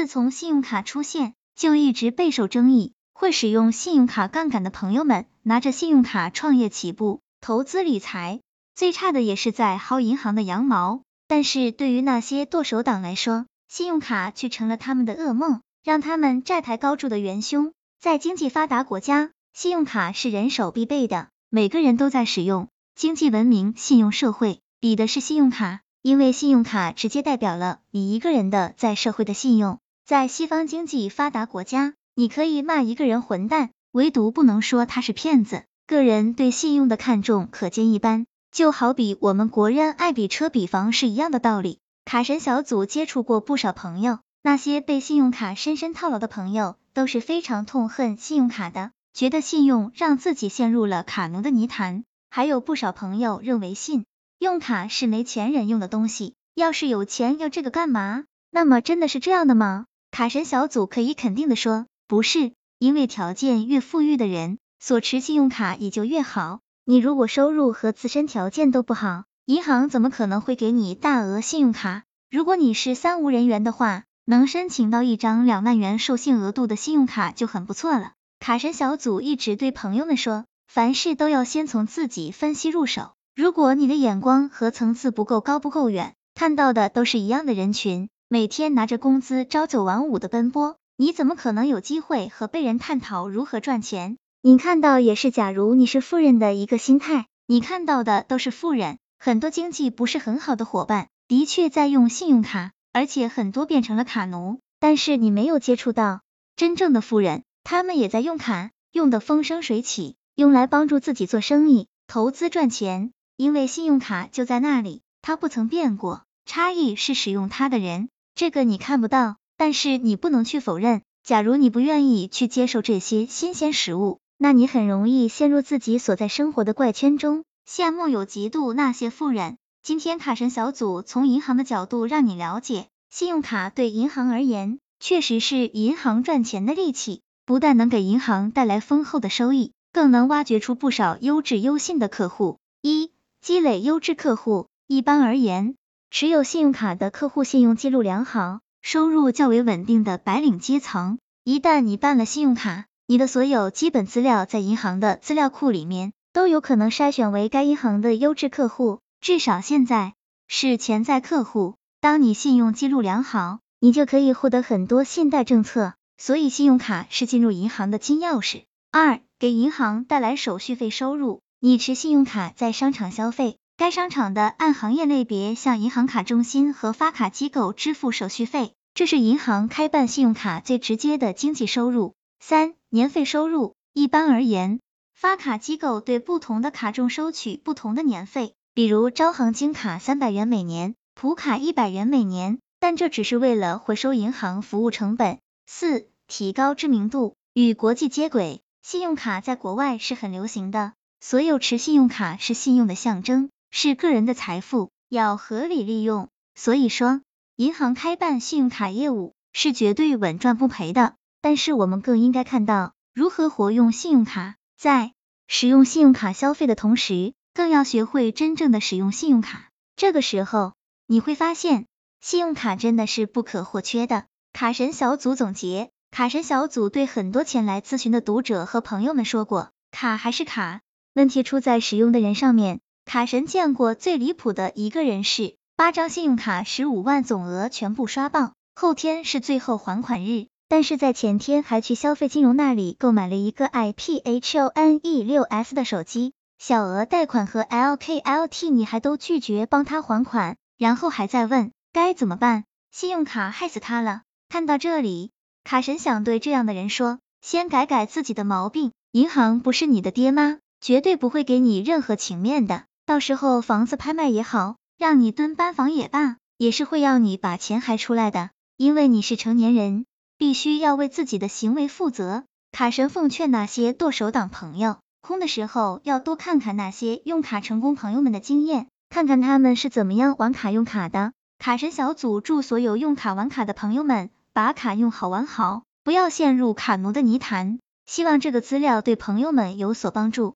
自从信用卡出现，就一直备受争议。会使用信用卡杠杆的朋友们，拿着信用卡创业起步、投资理财，最差的也是在薅银行的羊毛。但是对于那些剁手党来说，信用卡却成了他们的噩梦，让他们债台高筑的元凶。在经济发达国家，信用卡是人手必备的，每个人都在使用。经济文明信用社会比的是信用卡，因为信用卡直接代表了你一个人的在社会的信用。在西方经济发达国家。你可以骂一个人混蛋，唯独不能说他是骗子。个人对信用的看重可见一斑，就好比我们国人爱比车比房是一样的道理。卡神小组接触过不少朋友，那些被信用卡深深套牢的朋友都是非常痛恨信用卡的，觉得信用让自己陷入了卡奴的泥潭。还有不少朋友认为信用卡是没钱人用的东西，要是有钱要这个干嘛？那么真的是这样的吗？卡神小组可以肯定的说。不是，因为条件越富裕的人，所持信用卡也就越好。你如果收入和自身条件都不好，银行怎么可能会给你大额信用卡？如果你是三无人员的话，能申请到一张两万元授信额度的信用卡就很不错了。卡神小组一直对朋友们说，凡事都要先从自己分析入手。如果你的眼光和层次不够高不够远，看到的都是一样的人群，每天拿着工资朝九晚五的奔波。你怎么可能有机会和被人探讨如何赚钱？你看到也是，假如你是富人的一个心态，你看到的都是富人，很多经济不是很好的伙伴，的确在用信用卡，而且很多变成了卡奴。但是你没有接触到真正的富人，他们也在用卡，用的风生水起，用来帮助自己做生意、投资赚钱。因为信用卡就在那里，它不曾变过，差异是使用它的人，这个你看不到。但是你不能去否认，假如你不愿意去接受这些新鲜食物，那你很容易陷入自己所在生活的怪圈中，羡慕有嫉妒那些富人。今天卡神小组从银行的角度让你了解，信用卡对银行而言，确实是银行赚钱的利器，不但能给银行带来丰厚的收益，更能挖掘出不少优质优信的客户。一、积累优质客户。一般而言，持有信用卡的客户信用记录良好。收入较为稳定的白领阶层，一旦你办了信用卡，你的所有基本资料在银行的资料库里面，都有可能筛选为该银行的优质客户，至少现在是潜在客户。当你信用记录良好，你就可以获得很多信贷政策，所以信用卡是进入银行的金钥匙。二，给银行带来手续费收入，你持信用卡在商场消费。该商场的按行业类别向银行卡中心和发卡机构支付手续费，这是银行开办信用卡最直接的经济收入。三、年费收入。一般而言，发卡机构对不同的卡中收取不同的年费，比如招行金卡三百元每年，普卡一百元每年，但这只是为了回收银行服务成本。四、提高知名度，与国际接轨。信用卡在国外是很流行的，所有持信用卡是信用的象征。是个人的财富，要合理利用。所以说，银行开办信用卡业务是绝对稳赚不赔的。但是我们更应该看到如何活用信用卡，在使用信用卡消费的同时，更要学会真正的使用信用卡。这个时候，你会发现，信用卡真的是不可或缺的。卡神小组总结，卡神小组对很多前来咨询的读者和朋友们说过，卡还是卡，问题出在使用的人上面。卡神见过最离谱的一个人是，八张信用卡十五万总额全部刷爆，后天是最后还款日，但是在前天还去消费金融那里购买了一个 iPhone 六 S 的手机，小额贷款和 LKLT 你还都拒绝帮他还款，然后还在问该怎么办，信用卡害死他了。看到这里，卡神想对这样的人说，先改改自己的毛病，银行不是你的爹妈，绝对不会给你任何情面的。到时候房子拍卖也好，让你蹲班房也罢，也是会要你把钱还出来的，因为你是成年人，必须要为自己的行为负责。卡神奉劝那些剁手党朋友，空的时候要多看看那些用卡成功朋友们的经验，看看他们是怎么样玩卡用卡的。卡神小组祝所有用卡玩卡的朋友们，把卡用好玩好，不要陷入卡奴的泥潭。希望这个资料对朋友们有所帮助。